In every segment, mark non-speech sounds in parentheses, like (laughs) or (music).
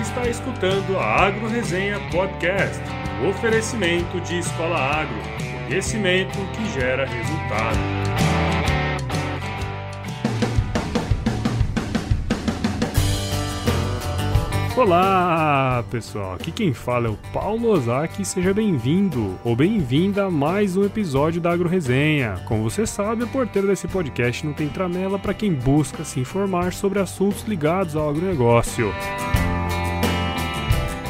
está escutando a Agro Resenha Podcast, o oferecimento de Escola Agro, conhecimento que gera resultado. Olá, pessoal. Aqui quem fala é o Paulo Ozaki. Seja bem-vindo ou bem-vinda a mais um episódio da Agro Resenha. Como você sabe, a porteira desse podcast não tem tramela para quem busca se informar sobre assuntos ligados ao agronegócio.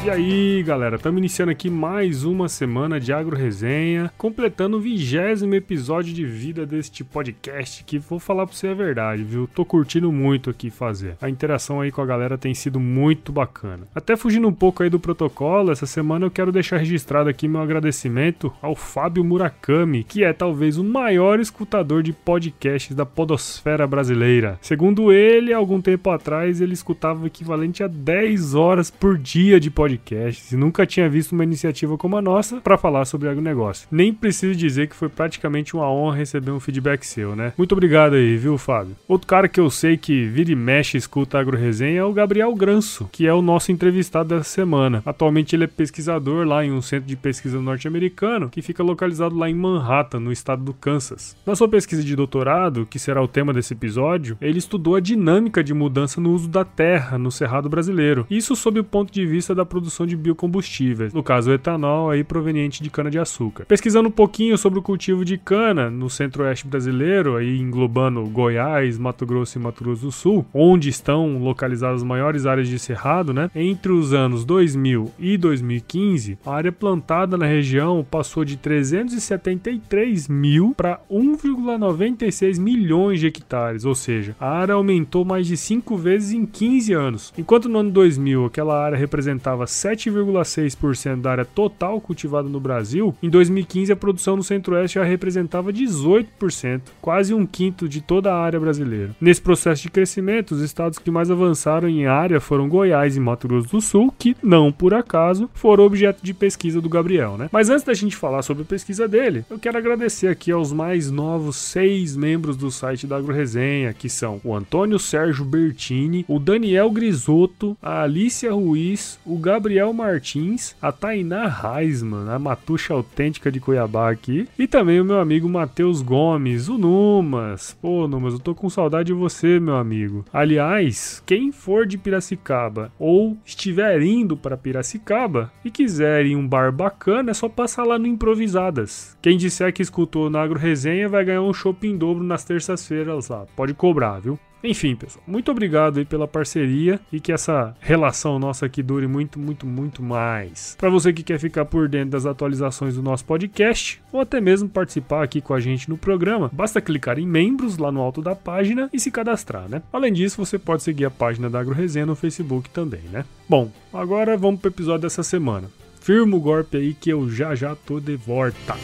E aí, galera, estamos iniciando aqui mais uma semana de Agro Resenha, completando o vigésimo episódio de vida deste podcast, que vou falar pra você a verdade, viu? Tô curtindo muito aqui fazer. A interação aí com a galera tem sido muito bacana. Até fugindo um pouco aí do protocolo, essa semana eu quero deixar registrado aqui meu agradecimento ao Fábio Murakami, que é talvez o maior escutador de podcasts da podosfera brasileira. Segundo ele, algum tempo atrás ele escutava o equivalente a 10 horas por dia de podcast podcasts e nunca tinha visto uma iniciativa como a nossa para falar sobre agronegócio. Nem preciso dizer que foi praticamente uma honra receber um feedback seu, né? Muito obrigado aí, viu, Fábio? Outro cara que eu sei que vira e mexe escuta agroresenha é o Gabriel Granso, que é o nosso entrevistado dessa semana. Atualmente ele é pesquisador lá em um centro de pesquisa norte-americano que fica localizado lá em Manhattan, no estado do Kansas. Na sua pesquisa de doutorado, que será o tema desse episódio, ele estudou a dinâmica de mudança no uso da terra no cerrado brasileiro. Isso sob o ponto de vista da produção de biocombustíveis, no caso o etanol aí proveniente de cana-de-açúcar. Pesquisando um pouquinho sobre o cultivo de cana no centro-oeste brasileiro, aí englobando Goiás, Mato Grosso e Mato Grosso do Sul, onde estão localizadas as maiores áreas de cerrado, né? Entre os anos 2000 e 2015, a área plantada na região passou de 373 mil para 1,96 milhões de hectares, ou seja, a área aumentou mais de 5 vezes em 15 anos. Enquanto no ano 2000 aquela área representava 7,6% da área total cultivada no Brasil, em 2015 a produção no Centro-Oeste já representava 18%, quase um quinto de toda a área brasileira. Nesse processo de crescimento, os estados que mais avançaram em área foram Goiás e Mato Grosso do Sul, que, não por acaso, foram objeto de pesquisa do Gabriel, né? Mas antes da gente falar sobre a pesquisa dele, eu quero agradecer aqui aos mais novos seis membros do site da AgroResenha, que são o Antônio Sérgio Bertini, o Daniel Grisotto, a Alicia Ruiz, o Gabriel Gabriel Martins, a Tainá Reisman, a matuxa autêntica de Cuiabá aqui, e também o meu amigo Matheus Gomes, o Numas. Pô, Numas, eu tô com saudade de você, meu amigo. Aliás, quem for de Piracicaba ou estiver indo para Piracicaba e quiser ir em um bar bacana, é só passar lá no Improvisadas. Quem disser que escutou na Agro Resenha vai ganhar um shopping dobro nas terças-feiras lá. Pode cobrar, viu? Enfim, pessoal, muito obrigado aí pela parceria e que essa relação nossa aqui dure muito, muito, muito mais. Para você que quer ficar por dentro das atualizações do nosso podcast ou até mesmo participar aqui com a gente no programa, basta clicar em membros lá no alto da página e se cadastrar, né? Além disso, você pode seguir a página da AgroResenha no Facebook também, né? Bom, agora vamos pro episódio dessa semana. Firma o golpe aí que eu já já tô de volta.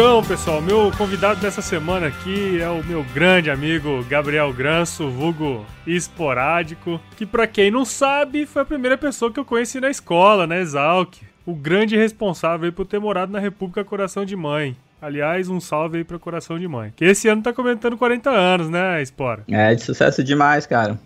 Então, pessoal, meu convidado dessa semana aqui é o meu grande amigo Gabriel Granço, vulgo esporádico, que para quem não sabe, foi a primeira pessoa que eu conheci na escola, né, Exalc. O grande responsável por ter morado na República Coração de Mãe. Aliás, um salve aí pro Coração de Mãe. Que esse ano tá comentando 40 anos, né, Espora? É, de sucesso demais, cara.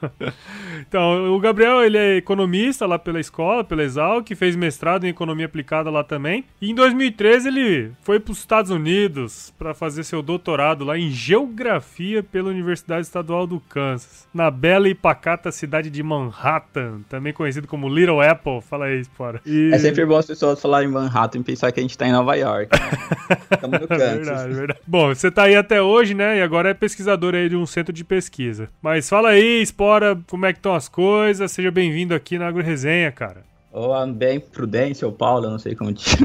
(laughs) então, o Gabriel, ele é economista lá pela escola, pela Exal, que fez mestrado em economia aplicada lá também. E em 2013 ele foi para os Estados Unidos para fazer seu doutorado lá em geografia pela Universidade Estadual do Kansas, na bela e pacata cidade de Manhattan, também conhecido como Little Apple. Fala aí, fora. E... É sempre bom as pessoas falarem Manhattan e pensar que a gente tá em Nova York. (laughs) Estamos no (laughs) Kansas. verdade, verdade. Bom, você tá aí até hoje, né? E agora é pesquisador aí de um centro de pesquisa. Mas fala aí, Espora, como é que estão as coisas? Seja bem-vindo aqui na Agro Resenha, cara. Ou oh, bem Prudência ou Paulo, não sei como te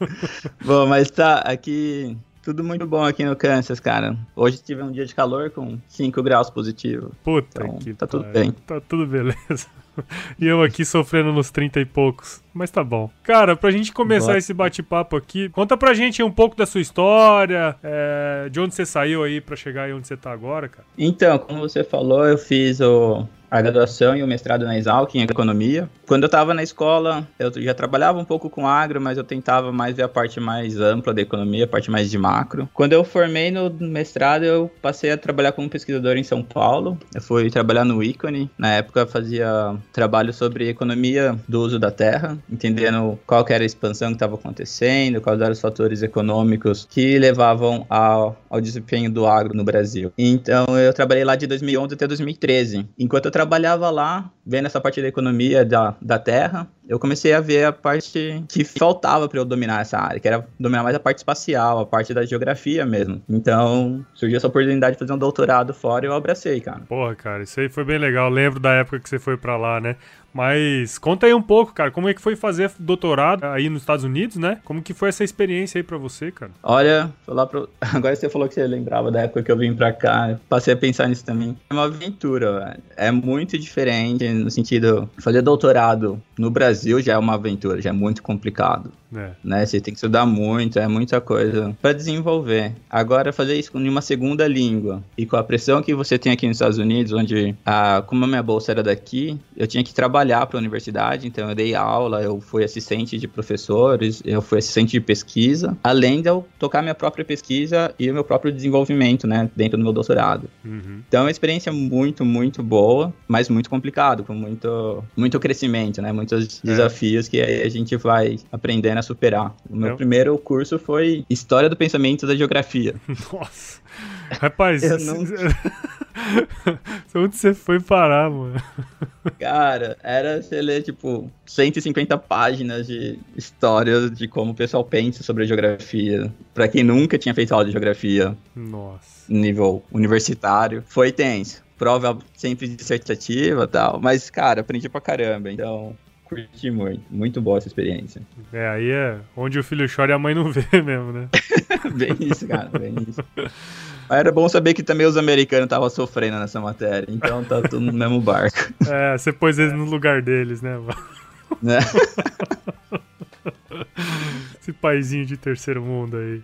(laughs) Bom, mas tá, aqui tudo muito bom aqui no Kansas, cara. Hoje tive um dia de calor com 5 graus positivo. Puta então, que tá tudo bem. Tá tudo beleza. (laughs) e eu aqui sofrendo nos 30 e poucos. Mas tá bom. Cara, pra gente começar Boa. esse bate-papo aqui, conta pra gente um pouco da sua história, é, de onde você saiu aí pra chegar aí onde você tá agora, cara. Então, como você falou, eu fiz o, a graduação e o mestrado na Exalc em economia. Quando eu estava na escola, eu já trabalhava um pouco com agro, mas eu tentava mais ver a parte mais ampla da economia, a parte mais de macro. Quando eu formei no mestrado, eu passei a trabalhar como pesquisador em São Paulo. Eu fui trabalhar no Icone. Na época, fazia trabalho sobre economia do uso da terra, entendendo qual era a expansão que estava acontecendo, quais eram os fatores econômicos que levavam ao, ao desempenho do agro no Brasil. Então, eu trabalhei lá de 2011 até 2013. Enquanto eu trabalhava lá, vendo essa parte da economia da, da terra, eu comecei a ver a parte que faltava para eu dominar essa área, que era dominar mais a parte espacial, a parte da geografia mesmo. Então, surgiu essa oportunidade de fazer um doutorado fora e eu abracei, cara. Porra, cara, isso aí foi bem legal. Eu lembro da época que você foi para lá, né? Mas conta aí um pouco, cara, como é que foi fazer doutorado aí nos Estados Unidos, né? Como que foi essa experiência aí para você, cara? Olha, falar pro... (laughs) agora você falou que você lembrava da época que eu vim para cá, passei a pensar nisso também. É uma aventura, velho. é muito diferente no sentido fazer doutorado no Brasil já é uma aventura, já é muito complicado. É. Né? Você tem que estudar muito, é muita coisa para desenvolver. Agora, fazer isso em uma segunda língua e com a pressão que você tem aqui nos Estados Unidos, onde, a, como a minha bolsa era daqui, eu tinha que trabalhar para a universidade, então eu dei aula, eu fui assistente de professores, eu fui assistente de pesquisa, além de eu tocar minha própria pesquisa e o meu próprio desenvolvimento, né, dentro do meu doutorado. Uhum. Então, é uma experiência muito, muito boa, mas muito complicado, com muito, muito crescimento, né, muitos é. desafios que a gente vai aprendendo superar. O meu primeiro curso foi História do Pensamento da Geografia. (laughs) Nossa. Rapaz, eu não... (laughs) onde você foi parar, mano? Cara, era você ler, tipo, 150 páginas de histórias de como o pessoal pensa sobre a geografia. Pra quem nunca tinha feito aula de geografia. Nossa. Nível universitário. Foi tenso. Prova sempre dissertativa e tal. Mas, cara, aprendi pra caramba. Então, curti muito. Muito boa essa experiência. É, aí é onde o filho chora e a mãe não (laughs) vê mesmo, né? (laughs) bem isso, cara, bem isso. Mas era bom saber que também os americanos estavam sofrendo nessa matéria, então tá tudo no mesmo barco. (laughs) É, você pôs eles no lugar deles, né? Né? Esse paizinho de terceiro mundo aí.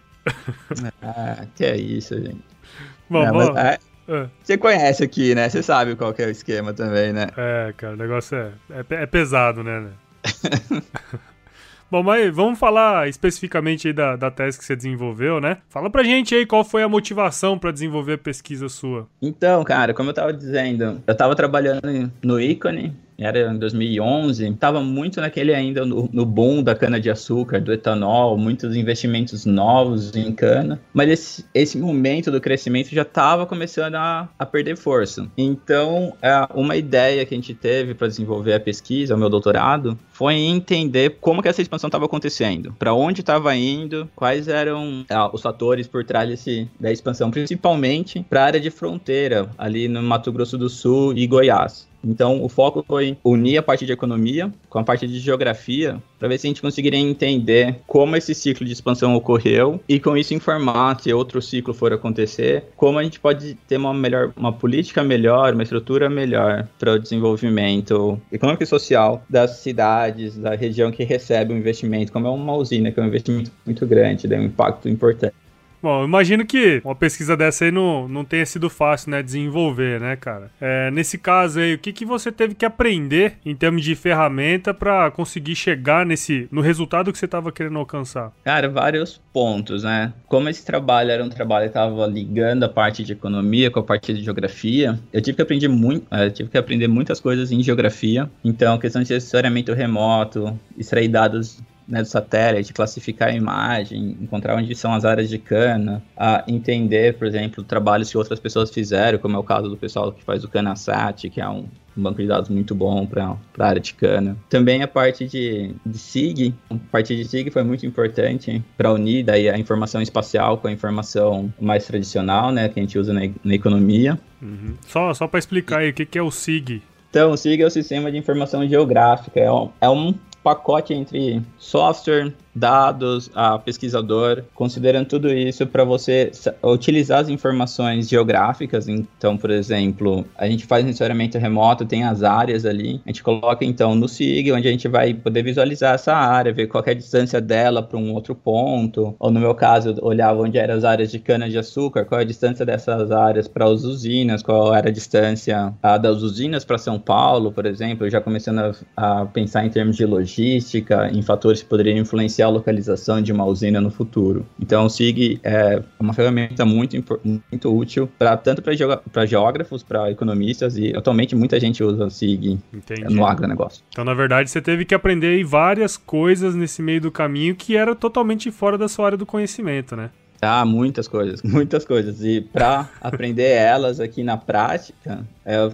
Ah, que é isso, gente. Bom, Não, mas, é. Você conhece aqui, né? Você sabe qual é o esquema também, né? É, cara, o negócio é, é, é pesado, né? (laughs) Bom, mas vamos falar especificamente aí da, da tese que você desenvolveu, né? Fala pra gente aí qual foi a motivação para desenvolver a pesquisa sua. Então, cara, como eu tava dizendo, eu tava trabalhando no ícone era em 2011, estava muito naquele ainda no, no boom da cana-de-açúcar, do etanol, muitos investimentos novos em cana, mas esse, esse momento do crescimento já estava começando a, a perder força. Então, é, uma ideia que a gente teve para desenvolver a pesquisa, o meu doutorado, foi entender como que essa expansão estava acontecendo, para onde estava indo, quais eram é, os fatores por trás desse, da expansão, principalmente para a área de fronteira, ali no Mato Grosso do Sul e Goiás. Então, o foco foi unir a parte de economia com a parte de geografia para ver se a gente conseguiria entender como esse ciclo de expansão ocorreu e com isso informar se outro ciclo for acontecer, como a gente pode ter uma melhor, uma política melhor, uma estrutura melhor para o desenvolvimento econômico e social das cidades, da região que recebe o investimento, como é uma usina, que é um investimento muito grande, tem um impacto importante. Bom, imagino que uma pesquisa dessa aí não, não tenha sido fácil, né, desenvolver, né, cara? É, nesse caso aí, o que, que você teve que aprender em termos de ferramenta para conseguir chegar nesse no resultado que você estava querendo alcançar? Cara, vários pontos, né? Como esse trabalho era um trabalho que estava ligando a parte de economia com a parte de geografia, eu tive que aprender muito, é, eu tive que aprender muitas coisas em geografia. Então, questão de assessoramento remoto, extrair dados né, do satélite, classificar a imagem, encontrar onde são as áreas de cana, a entender, por exemplo, trabalhos que outras pessoas fizeram, como é o caso do pessoal que faz o CanaSat, que é um, um banco de dados muito bom para a área de cana. Também a parte de, de SIG, a parte de SIG foi muito importante para unir daí a informação espacial com a informação mais tradicional, né, que a gente usa na, na economia. Uhum. Só, só para explicar aí, o que, que é o SIG? Então, o SIG é o Sistema de Informação Geográfica, é um, é um pacote entre software, dados, a pesquisador, considerando tudo isso para você utilizar as informações geográficas. Então, por exemplo, a gente faz sensoriamento remoto, tem as áreas ali, a gente coloca então no SIG, onde a gente vai poder visualizar essa área, ver qual é a distância dela para um outro ponto, ou no meu caso, olhava onde eram as áreas de cana-de-açúcar, qual é a distância dessas áreas para as usinas, qual era a distância a, das usinas para São Paulo, por exemplo, já começando a, a pensar em termos de logística, em fatores que poderiam influenciar a localização de uma usina no futuro. Então, o SIG é uma ferramenta muito, muito útil para tanto para geógrafos, para economistas e atualmente muita gente usa o SIG Entendi. no agronegócio. Então, na verdade, você teve que aprender várias coisas nesse meio do caminho que era totalmente fora da sua área do conhecimento, né? Ah, muitas coisas, (laughs) muitas coisas. E para aprender elas aqui na prática, eu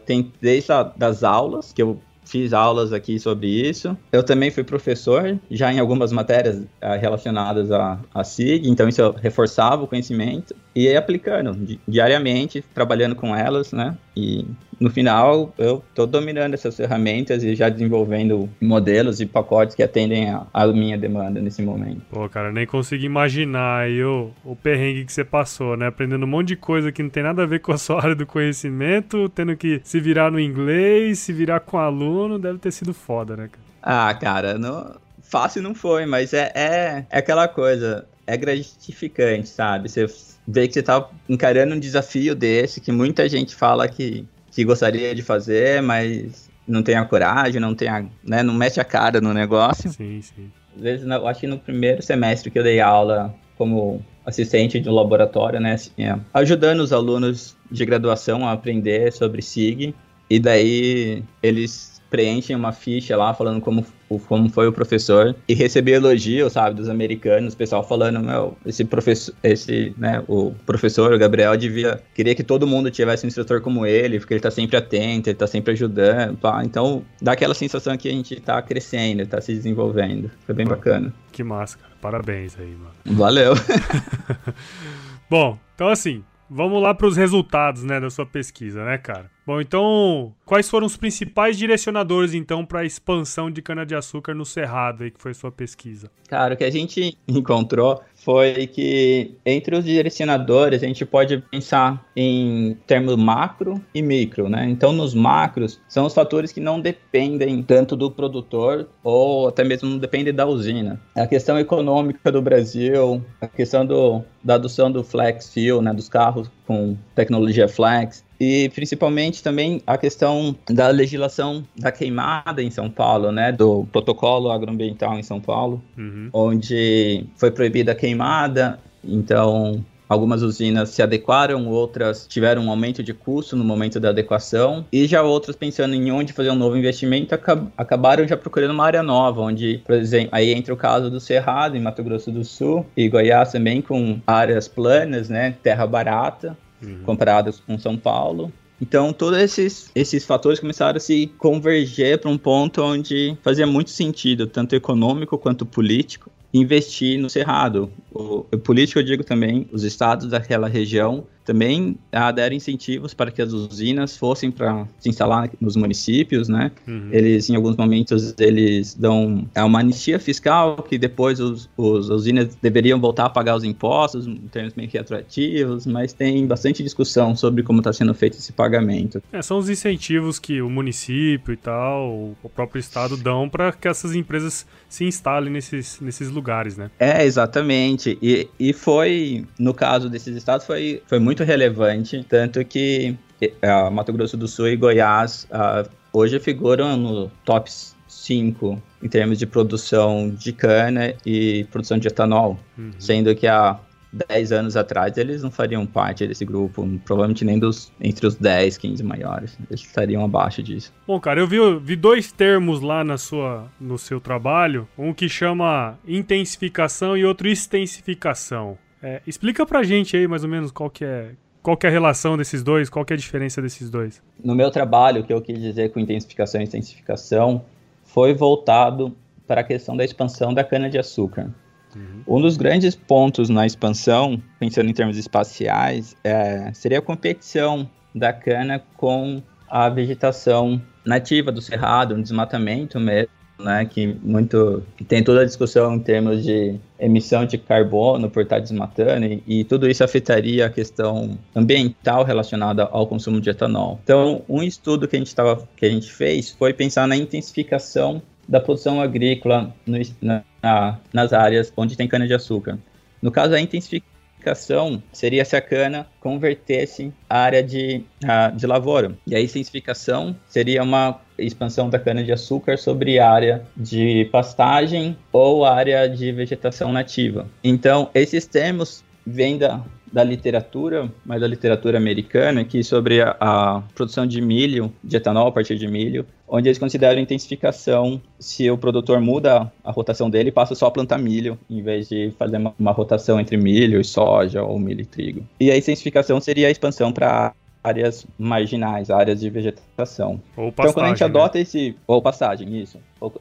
a, das aulas, que eu fiz aulas aqui sobre isso. Eu também fui professor, já em algumas matérias ah, relacionadas a, a SIG, então isso reforçava o conhecimento e aplicando diariamente, trabalhando com elas, né? E no final eu estou dominando essas ferramentas e já desenvolvendo modelos e pacotes que atendem a, minha demanda nesse momento. Pô, cara, nem consigo imaginar aí o, o perrengue que você passou, né? Aprendendo um monte de coisa que não tem nada a ver com a sua área do conhecimento, tendo que se virar no inglês, se virar com aluno, deve ter sido foda, né, cara? Ah, cara, não... fácil não foi, mas é, é, é aquela coisa, é gratificante, sabe? Você ver que você tá encarando um desafio desse, que muita gente fala que, que gostaria de fazer, mas não tem a coragem, não tem a, né, não mete a cara no negócio. Sim, sim. Às vezes, eu acho que no primeiro semestre que eu dei aula como assistente de um laboratório, né, assim, é, ajudando os alunos de graduação a aprender sobre SIG, e daí eles preenchem uma ficha lá falando como, como foi o professor e receber elogio, sabe, dos americanos, o pessoal falando, meu, esse professor, esse, né, o professor, o Gabriel, devia, queria que todo mundo tivesse um instrutor como ele, porque ele tá sempre atento, ele tá sempre ajudando, pá. então dá aquela sensação que a gente tá crescendo, tá se desenvolvendo, foi bem bacana. Que massa, cara, parabéns aí, mano. Valeu. (laughs) (laughs) Bom, então assim, vamos lá para os resultados, né, da sua pesquisa, né, cara? Bom, então, quais foram os principais direcionadores, então, para a expansão de cana-de-açúcar no Cerrado, aí, que foi sua pesquisa? Cara, o que a gente (laughs) encontrou foi que entre os direcionadores a gente pode pensar em termos macro e micro, né? Então, nos macros, são os fatores que não dependem tanto do produtor ou até mesmo não dependem da usina. A questão econômica do Brasil, a questão do, da adoção do flex fuel, né, dos carros com tecnologia flex, e principalmente também a questão da legislação da queimada em São Paulo, né, do protocolo agroambiental em São Paulo, uhum. onde foi proibida a queimada, então Algumas usinas se adequaram, outras tiveram um aumento de custo no momento da adequação, e já outras pensando em onde fazer um novo investimento acabaram já procurando uma área nova, onde, por exemplo, aí entra o caso do Cerrado, em Mato Grosso do Sul, e Goiás também com áreas planas, né, terra barata, uhum. comparadas com São Paulo. Então, todos esses, esses fatores começaram a se converger para um ponto onde fazia muito sentido, tanto econômico quanto político, investir no Cerrado. O, o político, eu digo também, os estados daquela região também ah, deram incentivos para que as usinas fossem para se instalar nos municípios, né? Uhum. Eles, em alguns momentos, eles dão é uma anistia fiscal que depois os, os usinas deveriam voltar a pagar os impostos em termos meio que atrativos, mas tem bastante discussão sobre como está sendo feito esse pagamento. É, são os incentivos que o município e tal, o próprio estado dão para que essas empresas se instalem nesses, nesses lugares, né? É, exatamente. E, e foi, no caso desses estados, foi, foi muito relevante, tanto que uh, Mato Grosso do Sul e Goiás uh, hoje figuram no top 5 em termos de produção de cana e produção de etanol, uhum. sendo que a 10 anos atrás, eles não fariam parte desse grupo, provavelmente nem dos entre os 10, 15 maiores. Eles estariam abaixo disso. Bom, cara, eu vi, vi dois termos lá na sua, no seu trabalho, um que chama intensificação e outro extensificação. É, explica pra gente aí mais ou menos qual que é qual que é a relação desses dois, qual que é a diferença desses dois. No meu trabalho, o que eu quis dizer com intensificação e extensificação foi voltado para a questão da expansão da cana-de-açúcar. Uhum. Um dos grandes pontos na expansão, pensando em termos espaciais, é, seria a competição da cana com a vegetação nativa do cerrado, um desmatamento mesmo, né, que muito que tem toda a discussão em termos de emissão de carbono por estar desmatando e, e tudo isso afetaria a questão ambiental relacionada ao consumo de etanol. Então, um estudo que a gente tava, que a gente fez foi pensar na intensificação da produção agrícola no, na, nas áreas onde tem cana de açúcar. No caso, a intensificação seria se a cana convertesse a área de, a, de lavoura. E a intensificação seria uma expansão da cana-de-açúcar sobre área de pastagem ou área de vegetação nativa. Então, esses termos vêm da, da literatura, mas da literatura americana, que sobre a, a, produção de milho, de etanol a partir de milho, onde eles consideram intensificação se o produtor muda a rotação dele e passa só a plantar milho, em vez de fazer uma, uma rotação entre milho e soja ou milho e trigo. E a intensificação seria a expansão para áreas marginais, áreas de vegetação. Ou pastagem, então, quando a gente né? adota esse. Ou pastagem, isso.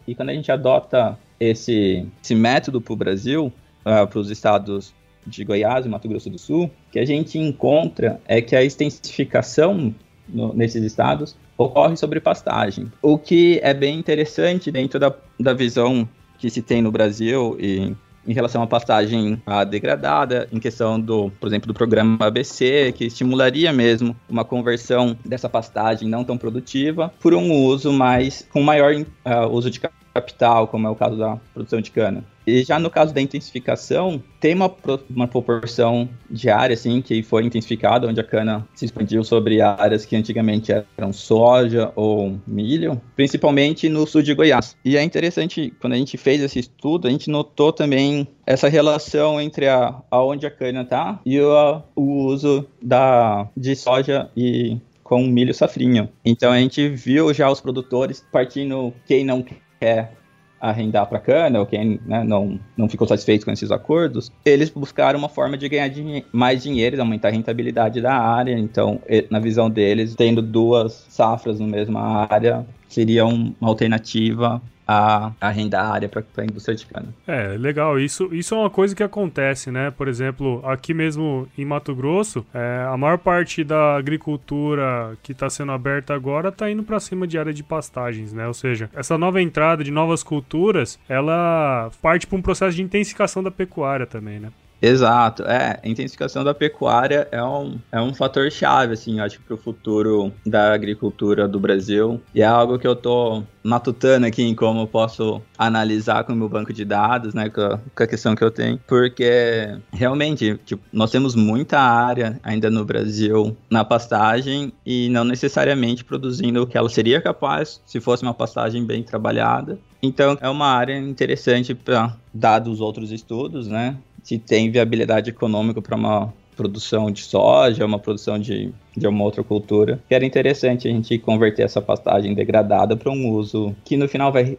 E quando a gente adota esse, esse método para o Brasil, uh, ah, para os estados de Goiás e Mato Grosso do Sul, que a gente encontra é que a extensificação no, nesses estados ocorre sobre pastagem, o que é bem interessante dentro da, da visão que se tem no Brasil e em relação à pastagem degradada, em questão do, por exemplo, do programa ABC, que estimularia mesmo uma conversão dessa pastagem não tão produtiva por um uso mais com maior uh, uso de capital, como é o caso da produção de cana. E já no caso da intensificação, tem uma, uma proporção de área assim, que foi intensificada, onde a cana se expandiu sobre áreas que antigamente eram soja ou milho, principalmente no sul de Goiás. E é interessante, quando a gente fez esse estudo, a gente notou também essa relação entre a, aonde a cana está e o, o uso da, de soja e com milho safrinho. Então a gente viu já os produtores partindo quem não quer arrendar para cana, ou quem né, não, não ficou satisfeito com esses acordos, eles buscaram uma forma de ganhar dinhe mais dinheiro, aumentar a rentabilidade da área. Então, na visão deles, tendo duas safras na mesma área seria uma alternativa a a área para a indústria de cana. É, legal. Isso, isso é uma coisa que acontece, né? Por exemplo, aqui mesmo em Mato Grosso, é, a maior parte da agricultura que está sendo aberta agora está indo para cima de área de pastagens, né? Ou seja, essa nova entrada de novas culturas, ela parte para um processo de intensificação da pecuária também, né? Exato, é, a intensificação da pecuária é um, é um fator chave, assim, acho, para o futuro da agricultura do Brasil, e é algo que eu tô matutando aqui em como eu posso analisar com o meu banco de dados, né, com a, com a questão que eu tenho, porque realmente, tipo, nós temos muita área ainda no Brasil na pastagem e não necessariamente produzindo o que ela seria capaz se fosse uma pastagem bem trabalhada. Então, é uma área interessante para dados os outros estudos, né? Se tem viabilidade econômica para uma produção de soja, uma produção de, de uma outra cultura. Que era interessante a gente converter essa pastagem degradada para um uso que no final vai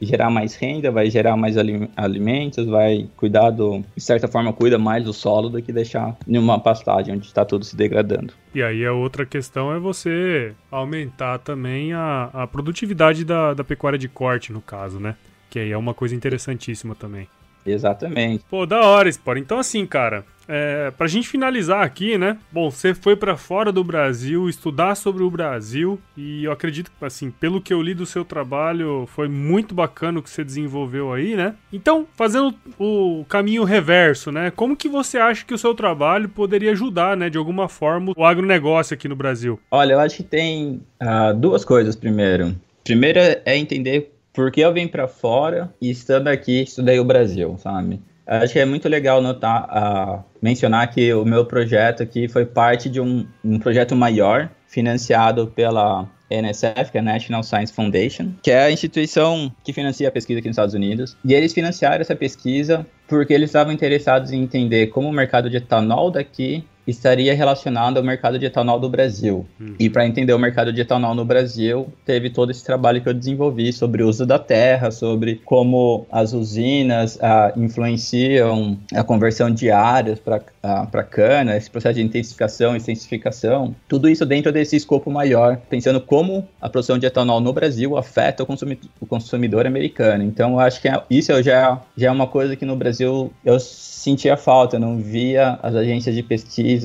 gerar mais renda, vai gerar mais alimentos, vai cuidar do, de certa forma, cuida mais do solo do que deixar em uma pastagem onde está tudo se degradando. E aí a outra questão é você aumentar também a, a produtividade da, da pecuária de corte, no caso, né? Que aí é uma coisa interessantíssima também. Exatamente. Pô, da hora, Sport. Então, assim, cara, é, pra gente finalizar aqui, né? Bom, você foi para fora do Brasil estudar sobre o Brasil e eu acredito que, assim, pelo que eu li do seu trabalho, foi muito bacana o que você desenvolveu aí, né? Então, fazendo o caminho reverso, né? Como que você acha que o seu trabalho poderia ajudar, né, de alguma forma, o agronegócio aqui no Brasil? Olha, eu acho que tem uh, duas coisas primeiro. Primeiro é entender porque eu vim para fora e estando aqui estudei o Brasil, sabe? Acho que é muito legal notar, uh, mencionar que o meu projeto aqui foi parte de um, um projeto maior financiado pela NSF, que é a National Science Foundation, que é a instituição que financia a pesquisa aqui nos Estados Unidos. E eles financiaram essa pesquisa porque eles estavam interessados em entender como o mercado de etanol daqui estaria relacionado ao mercado de etanol do Brasil. Hum. E para entender o mercado de etanol no Brasil, teve todo esse trabalho que eu desenvolvi sobre o uso da terra, sobre como as usinas ah, influenciam a conversão de áreas para ah, cana, esse processo de intensificação e intensificação. Tudo isso dentro desse escopo maior, pensando como a produção de etanol no Brasil afeta o consumidor, o consumidor americano. Então, eu acho que é, isso já, já é uma coisa que no Brasil eu sentia falta, não via as agências de pesquisa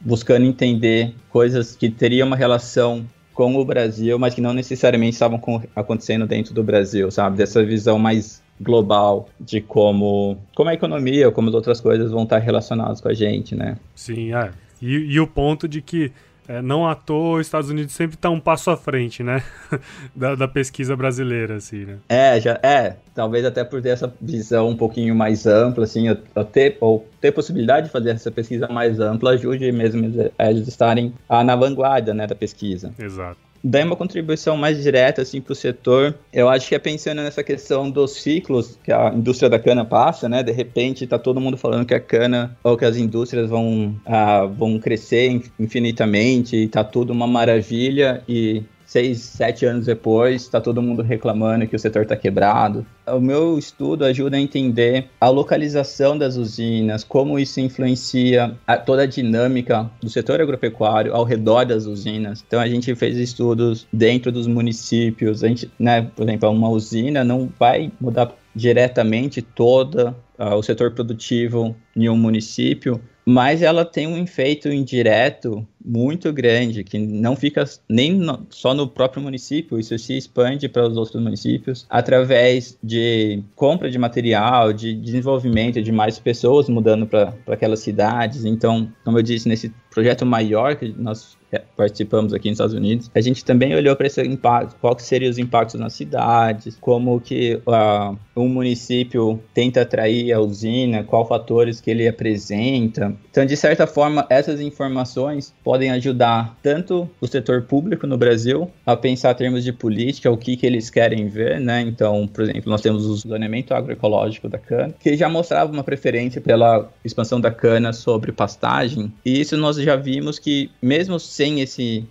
buscando entender coisas que teriam uma relação com o Brasil, mas que não necessariamente estavam acontecendo dentro do Brasil, sabe? Dessa visão mais global de como, como a economia, como as outras coisas vão estar relacionadas com a gente, né? Sim, é. E, e o ponto de que é, não à toa os Estados Unidos sempre está um passo à frente, né? (laughs) da, da, pesquisa brasileira, assim, né? É, já, é, talvez até por ter essa visão um pouquinho mais ampla, assim, ou ter, ou ter possibilidade de fazer essa pesquisa mais ampla ajude mesmo eles estarem ah, na vanguarda, né, da pesquisa. Exato daí uma contribuição mais direta assim para o setor. Eu acho que é pensando nessa questão dos ciclos que a indústria da cana passa, né? De repente está todo mundo falando que a cana ou que as indústrias vão, ah, vão crescer infinitamente e tá tudo uma maravilha e seis, sete anos depois, está todo mundo reclamando que o setor está quebrado. O meu estudo ajuda a entender a localização das usinas, como isso influencia a, toda a dinâmica do setor agropecuário ao redor das usinas. Então a gente fez estudos dentro dos municípios. A gente, né, por exemplo, uma usina não vai mudar diretamente todo uh, o setor produtivo em um município, mas ela tem um efeito indireto muito grande, que não fica nem no, só no próprio município, isso se expande para os outros municípios através de compra de material, de desenvolvimento de mais pessoas mudando para aquelas cidades. Então, como eu disse, nesse projeto maior que nós participamos aqui nos Estados Unidos, a gente também olhou para esse impacto, quais seriam os impactos nas cidades, como que uh, um município tenta atrair a usina, qual fatores que ele apresenta. Então, de certa forma, essas informações podem ajudar tanto o setor público no Brasil a pensar em termos de política, o que, que eles querem ver, né? Então, por exemplo, nós temos o zoneamento agroecológico da cana, que já mostrava uma preferência pela expansão da cana sobre pastagem, e isso nós já vimos que, mesmo sem esse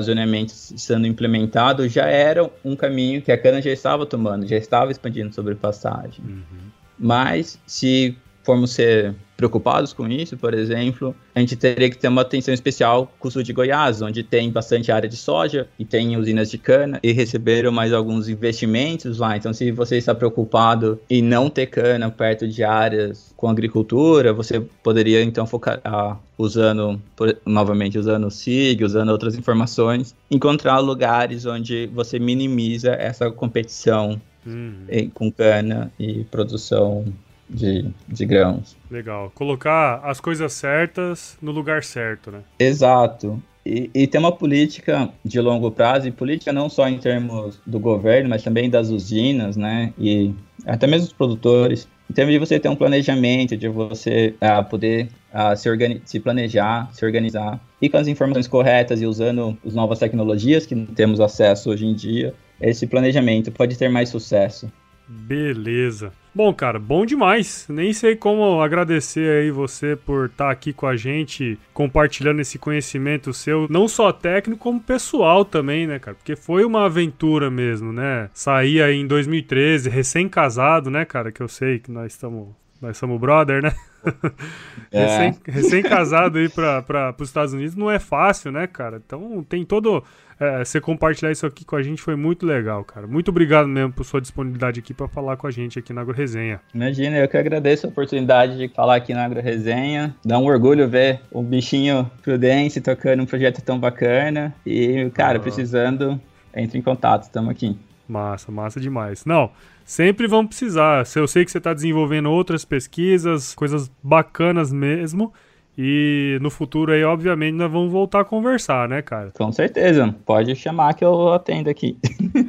zoneamento sendo implementado, já era um caminho que a cana já estava tomando, já estava expandindo sobre pastagem. Uhum. Mas, se formos ser preocupados com isso, por exemplo, a gente teria que ter uma atenção especial com o sul de Goiás, onde tem bastante área de soja e tem usinas de cana e receberam mais alguns investimentos lá. Então, se você está preocupado em não ter cana perto de áreas com agricultura, você poderia então focar ah, usando por, novamente usando o SIG, usando outras informações, encontrar lugares onde você minimiza essa competição uhum. com cana e produção de, de grãos. Legal. Colocar as coisas certas no lugar certo, né? Exato. E, e tem uma política de longo prazo, e política não só em termos do governo, mas também das usinas, né? E até mesmo dos produtores. Em termos de você ter um planejamento, de você uh, poder uh, se, se planejar, se organizar, e com as informações corretas e usando as novas tecnologias que temos acesso hoje em dia, esse planejamento pode ter mais sucesso. Beleza. Bom, cara, bom demais. Nem sei como agradecer aí você por estar tá aqui com a gente, compartilhando esse conhecimento seu, não só técnico, como pessoal também, né, cara? Porque foi uma aventura mesmo, né? Saí aí em 2013, recém-casado, né, cara? Que eu sei que nós estamos nós somos brother, né? (laughs) (laughs) É. Recém-casado recém aí para os Estados Unidos não é fácil, né, cara? Então tem todo é, você compartilhar isso aqui com a gente foi muito legal, cara. Muito obrigado mesmo por sua disponibilidade aqui para falar com a gente aqui na AgroResenha. Imagina, eu que agradeço a oportunidade de falar aqui na AgroResenha. Dá um orgulho ver o bichinho Prudence tocando um projeto tão bacana. E, cara, ah. precisando, entre em contato, estamos aqui. Massa, massa demais. Não, sempre vão precisar. Eu sei que você está desenvolvendo outras pesquisas, coisas bacanas mesmo. E no futuro aí, obviamente, nós vamos voltar a conversar, né, cara? Com certeza. Pode chamar que eu atendo aqui.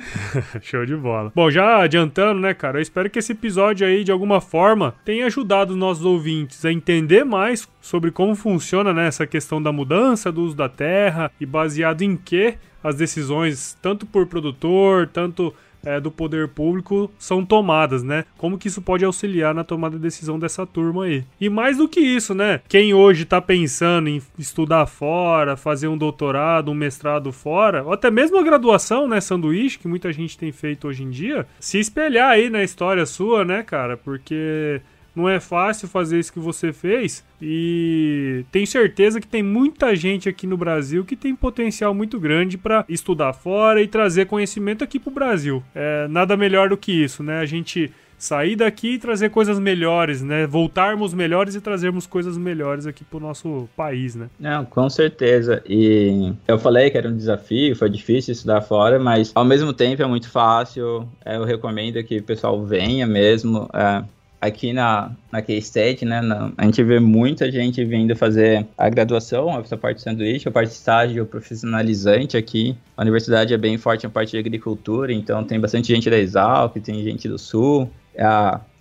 (laughs) Show de bola. Bom, já adiantando, né, cara? Eu espero que esse episódio aí, de alguma forma, tenha ajudado os nossos ouvintes a entender mais sobre como funciona né, essa questão da mudança do uso da terra e baseado em que as decisões, tanto por produtor, tanto é, do poder público são tomadas, né? Como que isso pode auxiliar na tomada de decisão dessa turma aí? E mais do que isso, né? Quem hoje tá pensando em estudar fora, fazer um doutorado, um mestrado fora, ou até mesmo a graduação, né? Sanduíche, que muita gente tem feito hoje em dia, se espelhar aí na história sua, né, cara? Porque não é fácil fazer isso que você fez e tenho certeza que tem muita gente aqui no Brasil que tem potencial muito grande para estudar fora e trazer conhecimento aqui para o Brasil. É nada melhor do que isso, né? A gente sair daqui e trazer coisas melhores, né? Voltarmos melhores e trazermos coisas melhores aqui pro nosso país, né? Não, com certeza. E eu falei que era um desafio, foi difícil estudar fora, mas ao mesmo tempo é muito fácil. Eu recomendo que o pessoal venha mesmo. É, aqui na, na K-State, né, na, a gente vê muita gente vindo fazer a graduação, essa parte de sanduíche, a parte de estágio profissionalizante aqui. A universidade é bem forte na parte de agricultura, então tem bastante gente da Exalc, tem gente do Sul. É,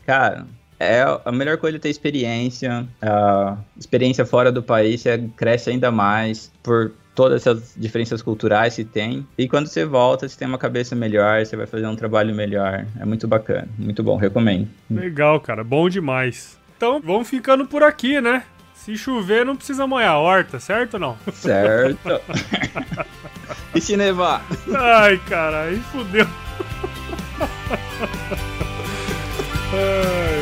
cara, é a melhor coisa é ter experiência. A experiência fora do país, você cresce ainda mais por todas essas diferenças culturais que tem. E quando você volta, você tem uma cabeça melhor, você vai fazer um trabalho melhor. É muito bacana, muito bom, recomendo. Legal, cara, bom demais. Então, vamos ficando por aqui, né? Se chover, não precisa molhar a horta, certo ou não? Certo. (laughs) e se nevar? Ai, cara, aí fudeu. (laughs) Ai,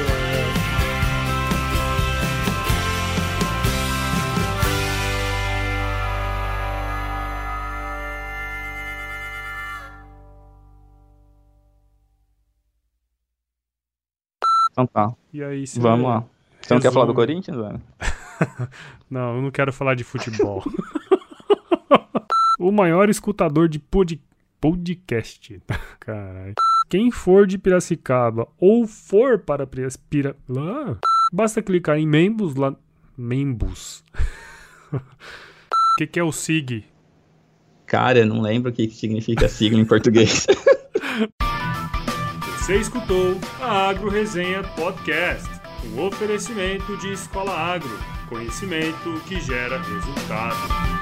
Então tá. E aí, se Vamos lá. Você não quer falar do. Corinthians, velho? (laughs) Não, eu não quero falar de futebol. (laughs) o maior escutador de pod... podcast. (laughs) Caralho. Quem for de Piracicaba ou for para Pira... Pira... Ah, basta clicar em membros lá. Membros. O que, que é o SIG? Cara, eu não lembro o que que significa sigla em português. Você escutou a Agro Resenha Podcast, um oferecimento de Escola Agro, conhecimento que gera resultado.